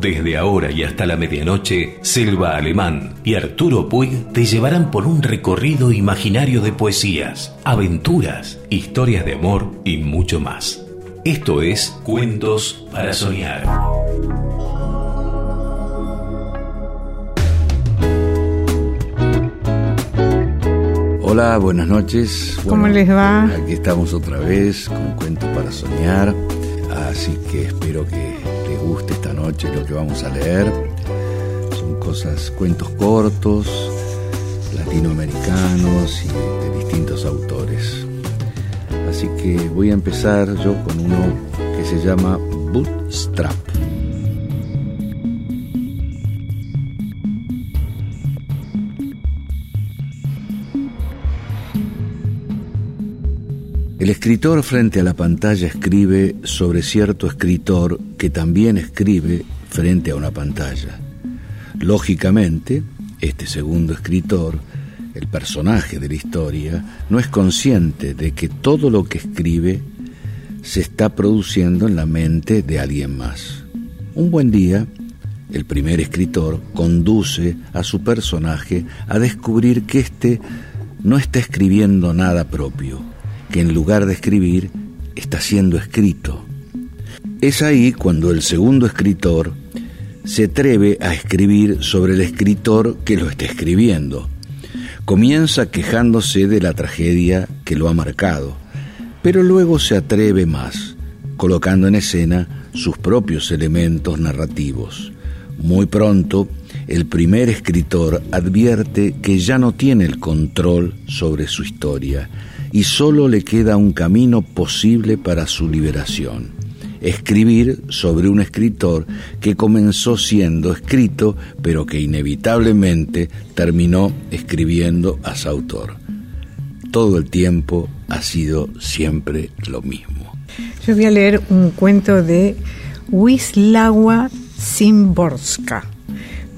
Desde ahora y hasta la medianoche, Selva Alemán y Arturo Puig te llevarán por un recorrido imaginario de poesías, aventuras, historias de amor y mucho más. Esto es Cuentos para Soñar. Hola, buenas noches. ¿Cómo les va? Aquí estamos otra vez con Cuentos para Soñar. Así que espero que les guste esta noche lo que vamos a leer. Son cosas, cuentos cortos, latinoamericanos y de distintos autores. Así que voy a empezar yo con uno que se llama Bootstrap. El escritor frente a la pantalla escribe sobre cierto escritor que también escribe frente a una pantalla. Lógicamente, este segundo escritor, el personaje de la historia, no es consciente de que todo lo que escribe se está produciendo en la mente de alguien más. Un buen día, el primer escritor conduce a su personaje a descubrir que éste no está escribiendo nada propio, que en lugar de escribir está siendo escrito. Es ahí cuando el segundo escritor se atreve a escribir sobre el escritor que lo está escribiendo. Comienza quejándose de la tragedia que lo ha marcado, pero luego se atreve más, colocando en escena sus propios elementos narrativos. Muy pronto, el primer escritor advierte que ya no tiene el control sobre su historia y solo le queda un camino posible para su liberación. Escribir sobre un escritor que comenzó siendo escrito, pero que inevitablemente terminó escribiendo a su autor. Todo el tiempo ha sido siempre lo mismo. Yo voy a leer un cuento de Wisława Szymborska,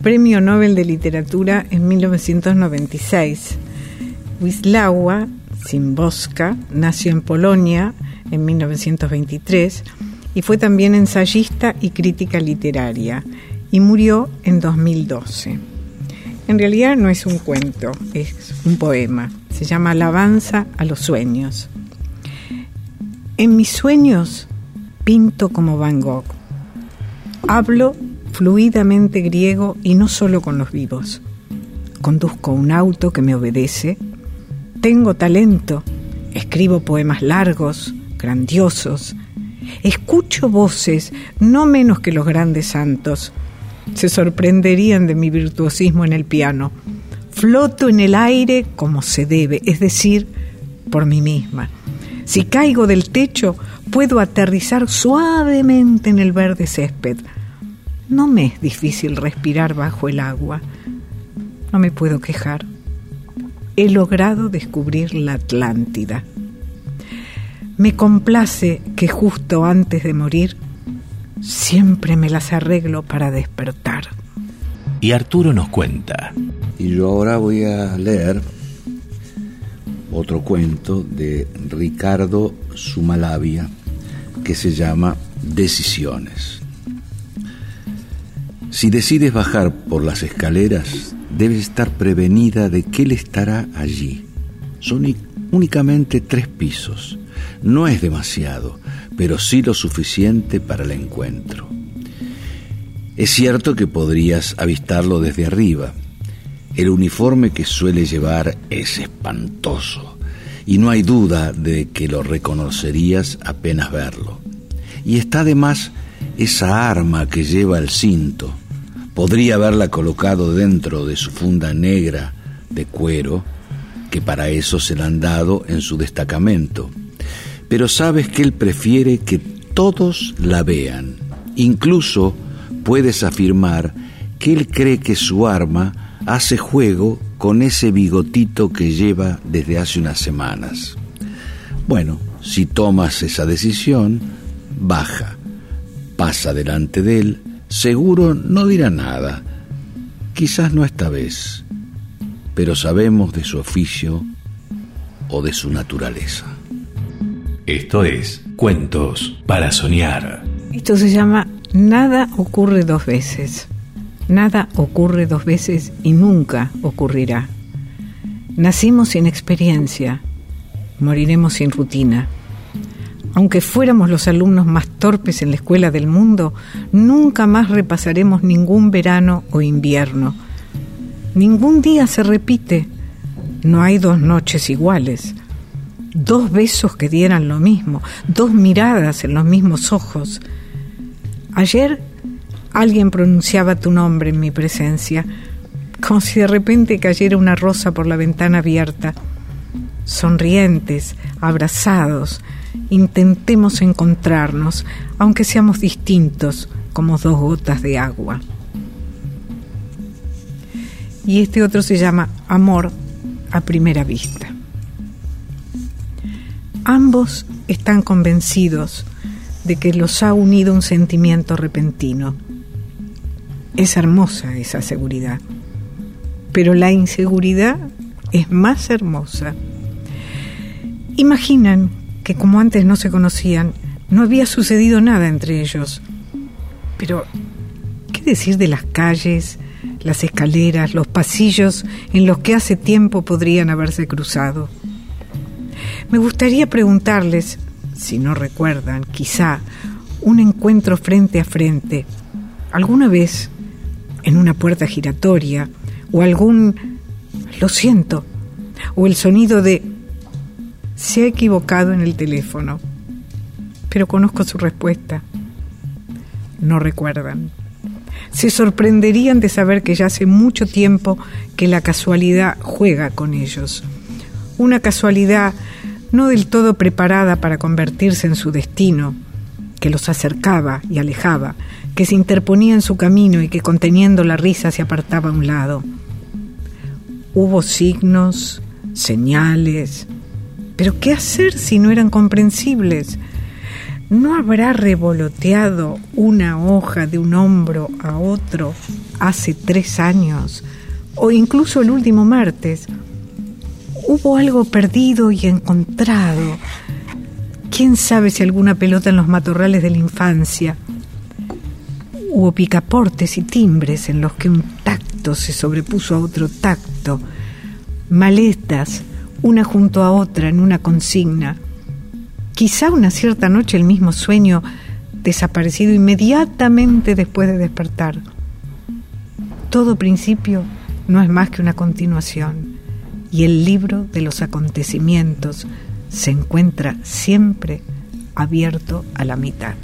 Premio Nobel de Literatura en 1996. Wisława Szymborska nació en Polonia en 1923 y fue también ensayista y crítica literaria y murió en 2012. En realidad no es un cuento, es un poema. Se llama Alabanza a los sueños. En mis sueños pinto como Van Gogh. Hablo fluidamente griego y no solo con los vivos. Conduzco un auto que me obedece tengo talento, escribo poemas largos, grandiosos, escucho voces no menos que los grandes santos. Se sorprenderían de mi virtuosismo en el piano. Floto en el aire como se debe, es decir, por mí misma. Si caigo del techo, puedo aterrizar suavemente en el verde césped. No me es difícil respirar bajo el agua. No me puedo quejar he logrado descubrir la Atlántida. Me complace que justo antes de morir siempre me las arreglo para despertar. Y Arturo nos cuenta. Y yo ahora voy a leer otro cuento de Ricardo Sumalavia que se llama Decisiones. Si decides bajar por las escaleras, debes estar prevenida de que él estará allí. Son únicamente tres pisos. No es demasiado, pero sí lo suficiente para el encuentro. Es cierto que podrías avistarlo desde arriba. El uniforme que suele llevar es espantoso y no hay duda de que lo reconocerías apenas verlo. Y está además esa arma que lleva el cinto, Podría haberla colocado dentro de su funda negra de cuero, que para eso se la han dado en su destacamento. Pero sabes que él prefiere que todos la vean. Incluso puedes afirmar que él cree que su arma hace juego con ese bigotito que lleva desde hace unas semanas. Bueno, si tomas esa decisión, baja, pasa delante de él, Seguro no dirá nada, quizás no esta vez, pero sabemos de su oficio o de su naturaleza. Esto es Cuentos para Soñar. Esto se llama Nada ocurre dos veces. Nada ocurre dos veces y nunca ocurrirá. Nacimos sin experiencia, moriremos sin rutina. Aunque fuéramos los alumnos más torpes en la escuela del mundo, nunca más repasaremos ningún verano o invierno. Ningún día se repite. No hay dos noches iguales. Dos besos que dieran lo mismo, dos miradas en los mismos ojos. Ayer alguien pronunciaba tu nombre en mi presencia, como si de repente cayera una rosa por la ventana abierta. Sonrientes, abrazados, intentemos encontrarnos, aunque seamos distintos como dos gotas de agua. Y este otro se llama Amor a primera vista. Ambos están convencidos de que los ha unido un sentimiento repentino. Es hermosa esa seguridad, pero la inseguridad es más hermosa. Imaginan que como antes no se conocían, no había sucedido nada entre ellos. Pero, ¿qué decir de las calles, las escaleras, los pasillos en los que hace tiempo podrían haberse cruzado? Me gustaría preguntarles, si no recuerdan, quizá, un encuentro frente a frente, alguna vez en una puerta giratoria, o algún, lo siento, o el sonido de se ha equivocado en el teléfono, pero conozco su respuesta. No recuerdan. Se sorprenderían de saber que ya hace mucho tiempo que la casualidad juega con ellos. Una casualidad no del todo preparada para convertirse en su destino, que los acercaba y alejaba, que se interponía en su camino y que conteniendo la risa se apartaba a un lado. Hubo signos, señales, pero ¿qué hacer si no eran comprensibles? ¿No habrá revoloteado una hoja de un hombro a otro hace tres años? O incluso el último martes. Hubo algo perdido y encontrado. ¿Quién sabe si alguna pelota en los matorrales de la infancia? Hubo picaportes y timbres en los que un tacto se sobrepuso a otro tacto, maletas una junto a otra en una consigna. Quizá una cierta noche el mismo sueño desaparecido inmediatamente después de despertar. Todo principio no es más que una continuación y el libro de los acontecimientos se encuentra siempre abierto a la mitad.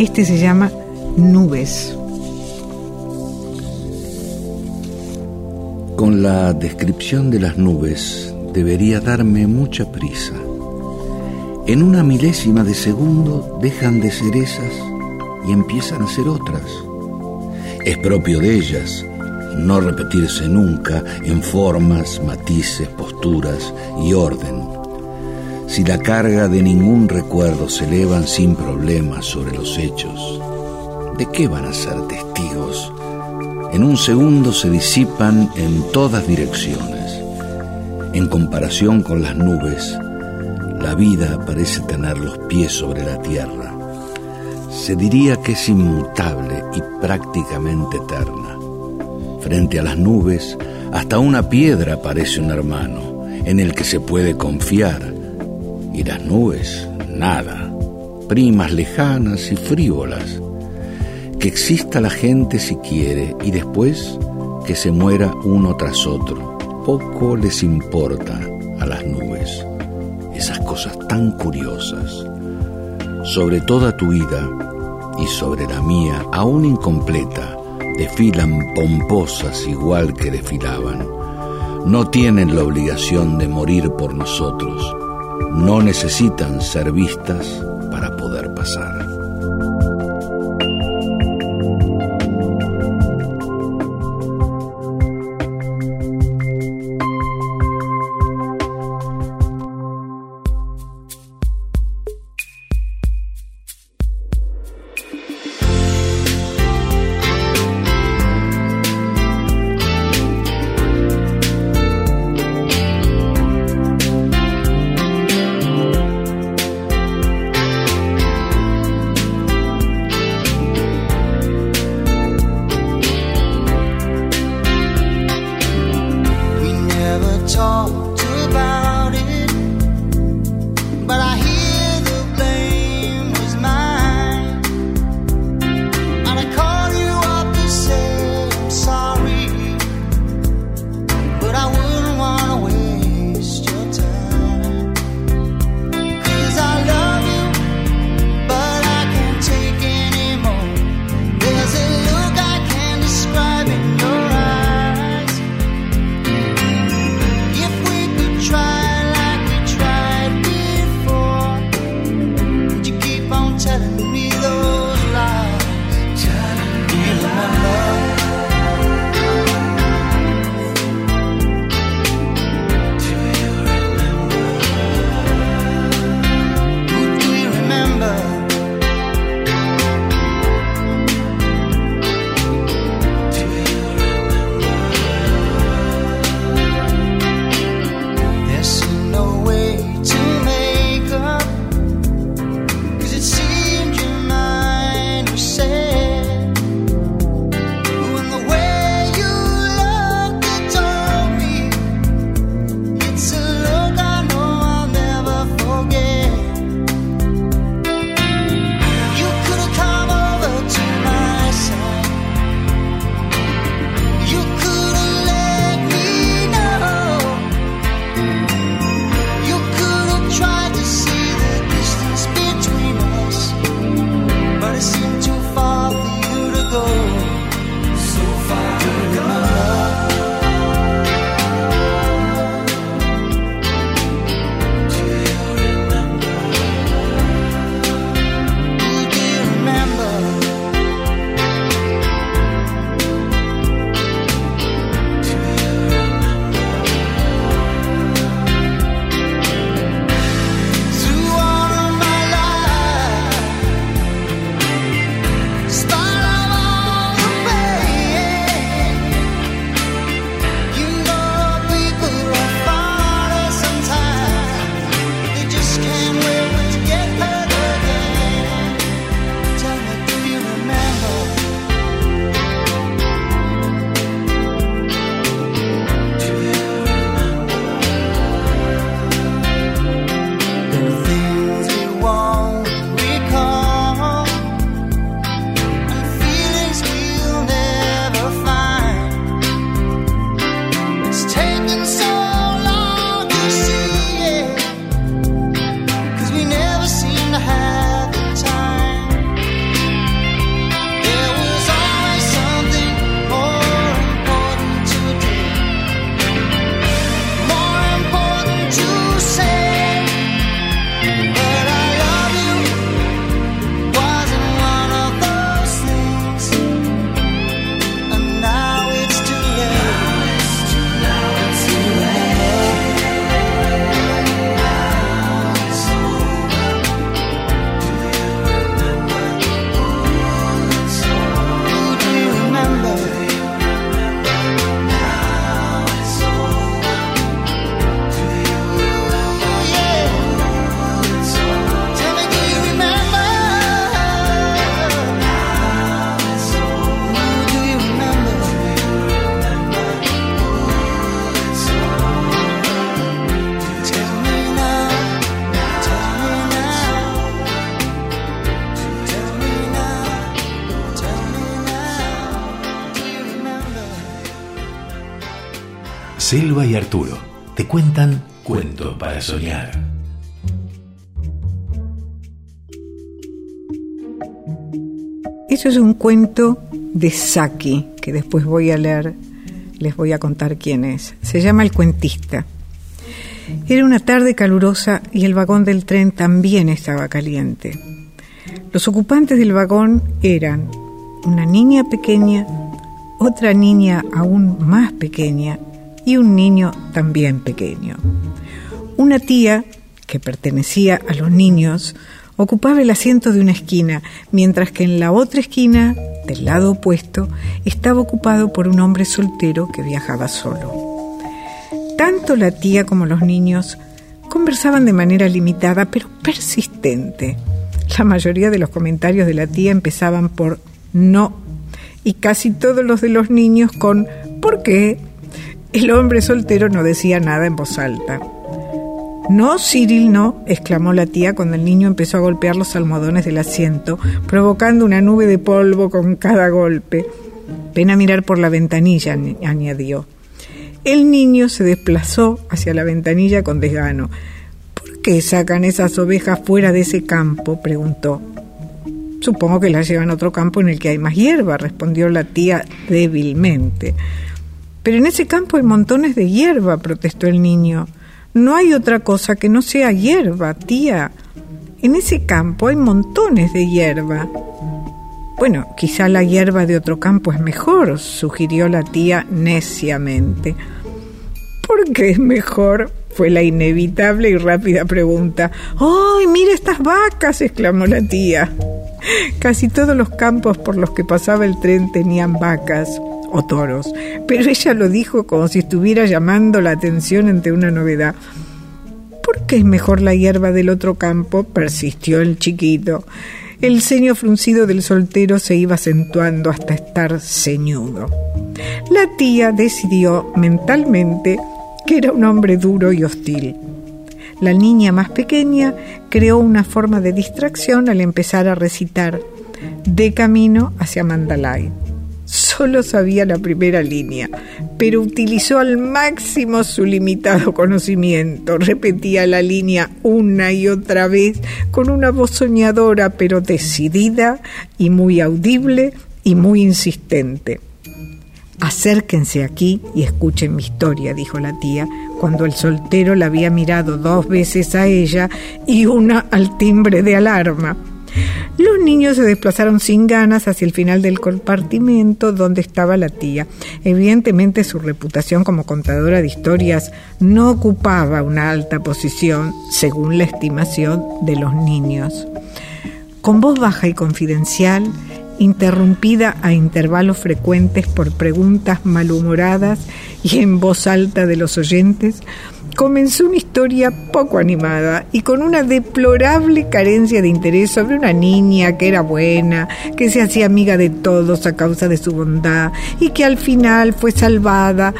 Este se llama Nubes. Con la descripción de las nubes debería darme mucha prisa. En una milésima de segundo dejan de ser esas y empiezan a ser otras. Es propio de ellas no repetirse nunca en formas, matices, posturas y orden. Si la carga de ningún recuerdo se elevan sin problemas sobre los hechos, ¿de qué van a ser testigos? En un segundo se disipan en todas direcciones. En comparación con las nubes, la vida parece tener los pies sobre la tierra. Se diría que es inmutable y prácticamente eterna. Frente a las nubes, hasta una piedra parece un hermano en el que se puede confiar. Y las nubes, nada, primas lejanas y frívolas. Que exista la gente si quiere y después que se muera uno tras otro. Poco les importa a las nubes esas cosas tan curiosas. Sobre toda tu vida y sobre la mía, aún incompleta, desfilan pomposas igual que desfilaban. No tienen la obligación de morir por nosotros. No necesitan ser vistas para poder pasar. Arturo te cuentan cuentos para soñar. Eso es un cuento de Saki, que después voy a leer, les voy a contar quién es. Se llama El Cuentista. Era una tarde calurosa y el vagón del tren también estaba caliente. Los ocupantes del vagón eran una niña pequeña, otra niña aún más pequeña y un niño también pequeño. Una tía, que pertenecía a los niños, ocupaba el asiento de una esquina, mientras que en la otra esquina, del lado opuesto, estaba ocupado por un hombre soltero que viajaba solo. Tanto la tía como los niños conversaban de manera limitada pero persistente. La mayoría de los comentarios de la tía empezaban por no y casi todos los de los niños con ¿por qué? El hombre soltero no decía nada en voz alta. No, Cyril, no, exclamó la tía cuando el niño empezó a golpear los almohadones del asiento, provocando una nube de polvo con cada golpe. Ven a mirar por la ventanilla, añadió. El niño se desplazó hacia la ventanilla con desgano. ¿Por qué sacan esas ovejas fuera de ese campo? preguntó. Supongo que las llevan a otro campo en el que hay más hierba, respondió la tía débilmente. Pero en ese campo hay montones de hierba, protestó el niño. No hay otra cosa que no sea hierba, tía. En ese campo hay montones de hierba. Bueno, quizá la hierba de otro campo es mejor, sugirió la tía neciamente. ¿Por qué es mejor? fue la inevitable y rápida pregunta. ¡Ay, mira estas vacas! exclamó la tía. Casi todos los campos por los que pasaba el tren tenían vacas o toros, pero ella lo dijo como si estuviera llamando la atención ante una novedad. ¿Por qué es mejor la hierba del otro campo? persistió el chiquito. El ceño fruncido del soltero se iba acentuando hasta estar ceñudo. La tía decidió mentalmente que era un hombre duro y hostil. La niña más pequeña creó una forma de distracción al empezar a recitar de camino hacia Mandalay. Solo sabía la primera línea, pero utilizó al máximo su limitado conocimiento. Repetía la línea una y otra vez con una voz soñadora, pero decidida y muy audible y muy insistente. Acérquense aquí y escuchen mi historia, dijo la tía, cuando el soltero la había mirado dos veces a ella y una al timbre de alarma. Los niños se desplazaron sin ganas hacia el final del compartimento donde estaba la tía. Evidentemente su reputación como contadora de historias no ocupaba una alta posición según la estimación de los niños. Con voz baja y confidencial, interrumpida a intervalos frecuentes por preguntas malhumoradas y en voz alta de los oyentes, comenzó una historia poco animada y con una deplorable carencia de interés sobre una niña que era buena, que se hacía amiga de todos a causa de su bondad y que al final fue salvada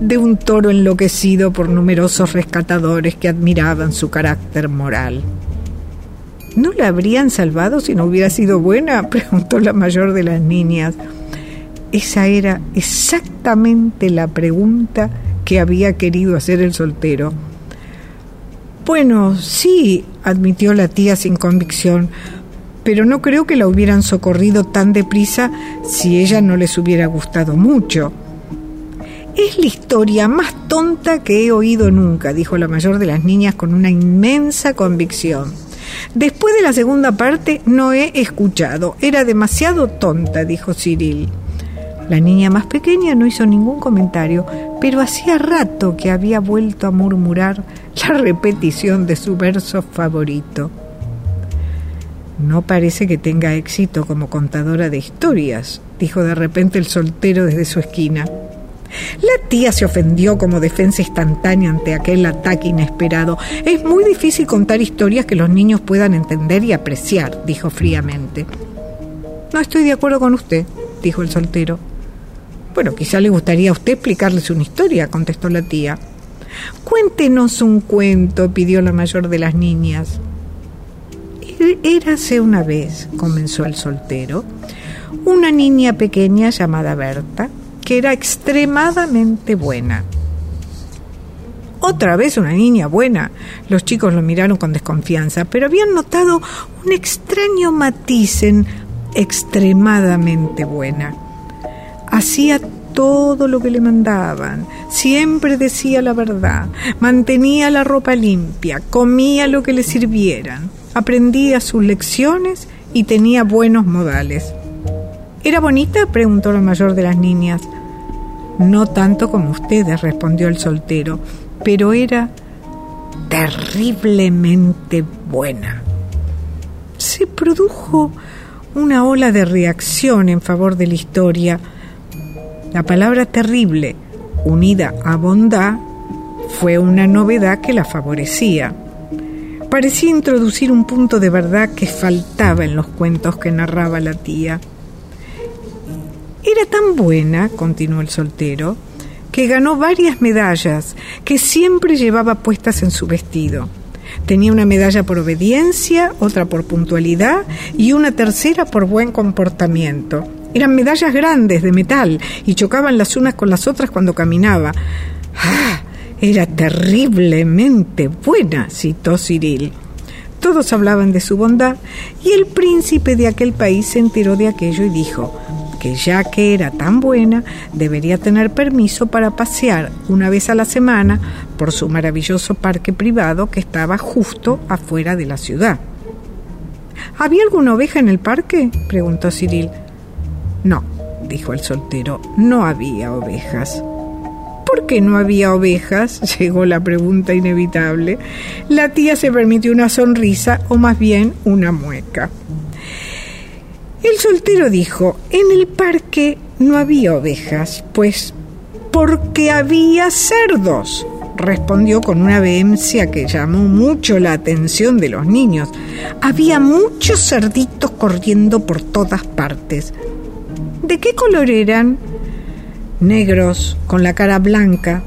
de un toro enloquecido por numerosos rescatadores que admiraban su carácter moral. ¿No la habrían salvado si no hubiera sido buena? preguntó la mayor de las niñas. Esa era exactamente la pregunta que había querido hacer el soltero. Bueno, sí, admitió la tía sin convicción, pero no creo que la hubieran socorrido tan deprisa si ella no les hubiera gustado mucho. Es la historia más tonta que he oído nunca, dijo la mayor de las niñas con una inmensa convicción. Después de la segunda parte no he escuchado. Era demasiado tonta, dijo Cyril. La niña más pequeña no hizo ningún comentario, pero hacía rato que había vuelto a murmurar la repetición de su verso favorito. No parece que tenga éxito como contadora de historias, dijo de repente el soltero desde su esquina. La tía se ofendió como defensa instantánea ante aquel ataque inesperado. Es muy difícil contar historias que los niños puedan entender y apreciar, dijo fríamente. No estoy de acuerdo con usted, dijo el soltero. Bueno, quizá le gustaría a usted explicarles una historia, contestó la tía. Cuéntenos un cuento, pidió la mayor de las niñas. Er, érase una vez, comenzó el soltero, una niña pequeña llamada Berta, que era extremadamente buena. Otra vez una niña buena. Los chicos lo miraron con desconfianza, pero habían notado un extraño matiz en extremadamente buena. Hacía todo lo que le mandaban, siempre decía la verdad, mantenía la ropa limpia, comía lo que le sirvieran, aprendía sus lecciones y tenía buenos modales. ¿Era bonita? preguntó la mayor de las niñas. No tanto como ustedes, respondió el soltero, pero era terriblemente buena. Se produjo una ola de reacción en favor de la historia. La palabra terrible, unida a bondad, fue una novedad que la favorecía. Parecía introducir un punto de verdad que faltaba en los cuentos que narraba la tía. Era tan buena, continuó el soltero, que ganó varias medallas que siempre llevaba puestas en su vestido. Tenía una medalla por obediencia, otra por puntualidad y una tercera por buen comportamiento. Eran medallas grandes de metal y chocaban las unas con las otras cuando caminaba. ¡Ah! Era terriblemente buena, citó Cyril. Todos hablaban de su bondad y el príncipe de aquel país se enteró de aquello y dijo, que ya que era tan buena, debería tener permiso para pasear una vez a la semana por su maravilloso parque privado que estaba justo afuera de la ciudad. ¿Había alguna oveja en el parque? preguntó Cyril. No, dijo el soltero, no había ovejas. ¿Por qué no había ovejas? llegó la pregunta inevitable. La tía se permitió una sonrisa o más bien una mueca. El soltero dijo, en el parque no había ovejas, pues porque había cerdos, respondió con una vehemencia que llamó mucho la atención de los niños. Había muchos cerditos corriendo por todas partes. ¿De qué color eran? Negros, con la cara blanca,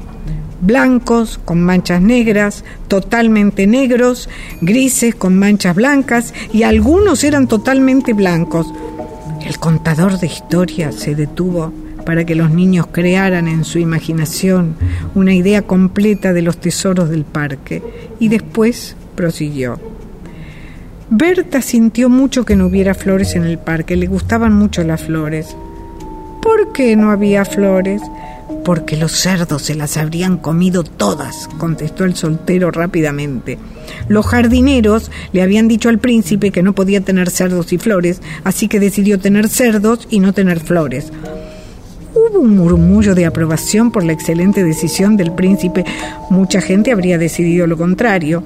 blancos con manchas negras, totalmente negros, grises con manchas blancas y algunos eran totalmente blancos. El contador de historia se detuvo para que los niños crearan en su imaginación una idea completa de los tesoros del parque y después prosiguió. Berta sintió mucho que no hubiera flores en el parque, le gustaban mucho las flores. ¿Por qué no había flores? Porque los cerdos se las habrían comido todas, contestó el soltero rápidamente. Los jardineros le habían dicho al príncipe que no podía tener cerdos y flores, así que decidió tener cerdos y no tener flores. Hubo un murmullo de aprobación por la excelente decisión del príncipe. Mucha gente habría decidido lo contrario.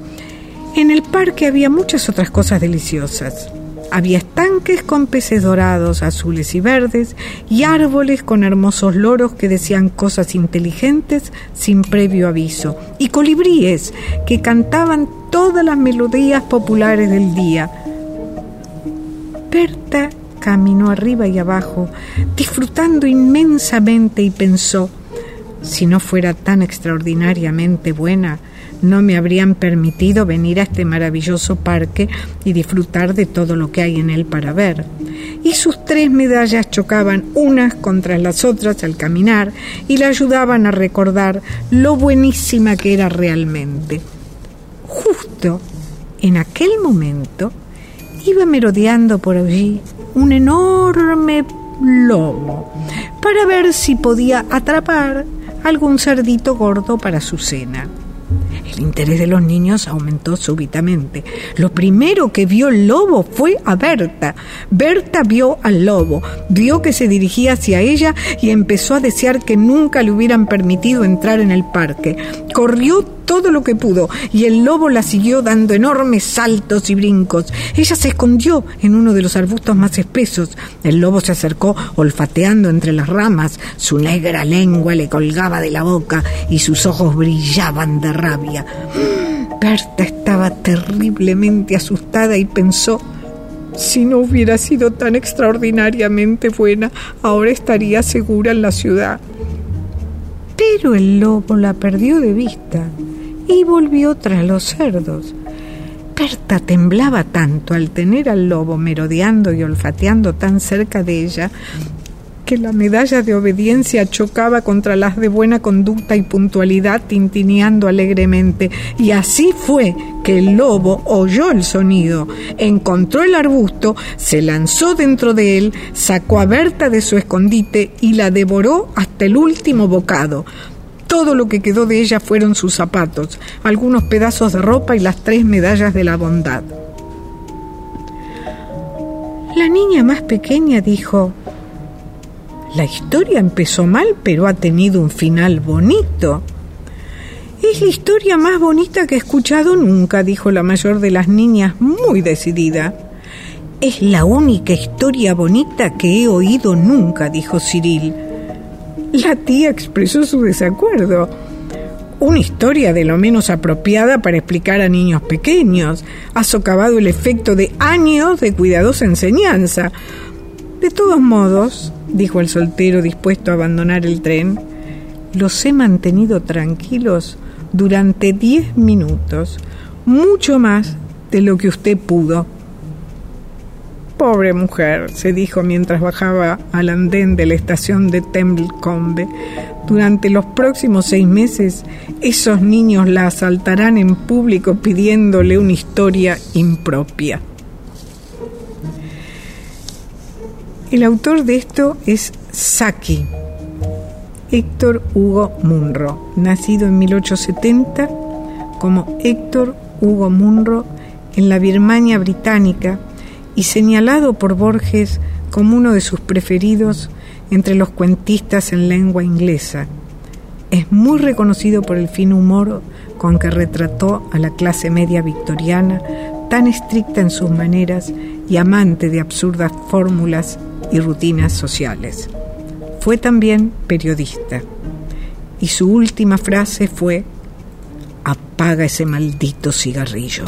En el parque había muchas otras cosas deliciosas. Había estanques con peces dorados, azules y verdes, y árboles con hermosos loros que decían cosas inteligentes sin previo aviso, y colibríes que cantaban todas las melodías populares del día. Berta caminó arriba y abajo, disfrutando inmensamente y pensó, si no fuera tan extraordinariamente buena, no me habrían permitido venir a este maravilloso parque y disfrutar de todo lo que hay en él para ver. Y sus tres medallas chocaban unas contra las otras al caminar y la ayudaban a recordar lo buenísima que era realmente. Justo en aquel momento iba merodeando por allí un enorme lobo para ver si podía atrapar algún cerdito gordo para su cena. El interés de los niños aumentó súbitamente. Lo primero que vio el lobo fue a Berta. Berta vio al lobo, vio que se dirigía hacia ella y empezó a desear que nunca le hubieran permitido entrar en el parque. Corrió todo lo que pudo y el lobo la siguió dando enormes saltos y brincos. Ella se escondió en uno de los arbustos más espesos. El lobo se acercó olfateando entre las ramas. Su negra lengua le colgaba de la boca y sus ojos brillaban de rabia. Berta estaba terriblemente asustada y pensó si no hubiera sido tan extraordinariamente buena, ahora estaría segura en la ciudad. Pero el lobo la perdió de vista y volvió tras los cerdos. Berta temblaba tanto al tener al lobo merodeando y olfateando tan cerca de ella que la medalla de obediencia chocaba contra las de buena conducta y puntualidad tintineando alegremente. Y así fue que el lobo oyó el sonido, encontró el arbusto, se lanzó dentro de él, sacó a Berta de su escondite y la devoró hasta el último bocado. Todo lo que quedó de ella fueron sus zapatos, algunos pedazos de ropa y las tres medallas de la bondad. La niña más pequeña dijo, la historia empezó mal, pero ha tenido un final bonito. Es la historia más bonita que he escuchado nunca, dijo la mayor de las niñas, muy decidida. Es la única historia bonita que he oído nunca, dijo Cyril. La tía expresó su desacuerdo. Una historia de lo menos apropiada para explicar a niños pequeños. Ha socavado el efecto de años de cuidadosa enseñanza. De todos modos, dijo el soltero dispuesto a abandonar el tren, los he mantenido tranquilos durante diez minutos, mucho más de lo que usted pudo. Pobre mujer, se dijo mientras bajaba al andén de la estación de Temblecombe. Durante los próximos seis meses, esos niños la asaltarán en público pidiéndole una historia impropia. El autor de esto es Saki, Héctor Hugo Munro, nacido en 1870 como Héctor Hugo Munro en la Birmania británica y señalado por Borges como uno de sus preferidos entre los cuentistas en lengua inglesa. Es muy reconocido por el fin humor con que retrató a la clase media victoriana, tan estricta en sus maneras y amante de absurdas fórmulas y rutinas sociales. Fue también periodista y su última frase fue, apaga ese maldito cigarrillo.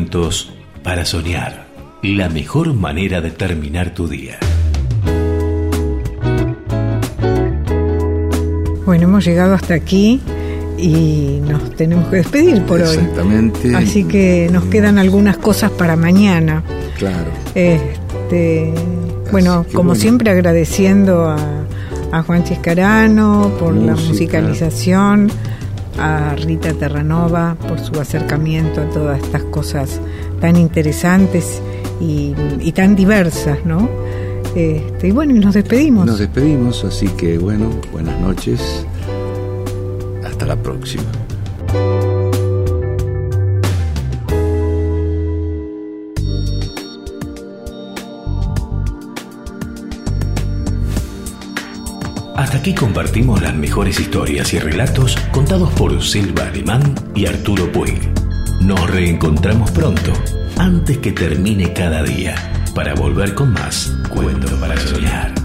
Cuentos para soñar. La mejor manera de terminar tu día. Bueno, hemos llegado hasta aquí y nos tenemos que despedir por hoy. Exactamente. Así que nos quedan algunas cosas para mañana. Claro. Este, bueno, como bueno. siempre agradeciendo a, a Juan Chiscarano por la musicalización, a Rita Terranova por su acercamiento a todas estas cosas tan interesantes y, tan diversas, ¿no? Este, y bueno, y nos despedimos. Nos despedimos, así que bueno, buenas noches. Hasta la próxima. Aquí compartimos las mejores historias y relatos contados por Silva Alemán y Arturo Puig. Nos reencontramos pronto, antes que termine cada día, para volver con más Cuento para Soñar.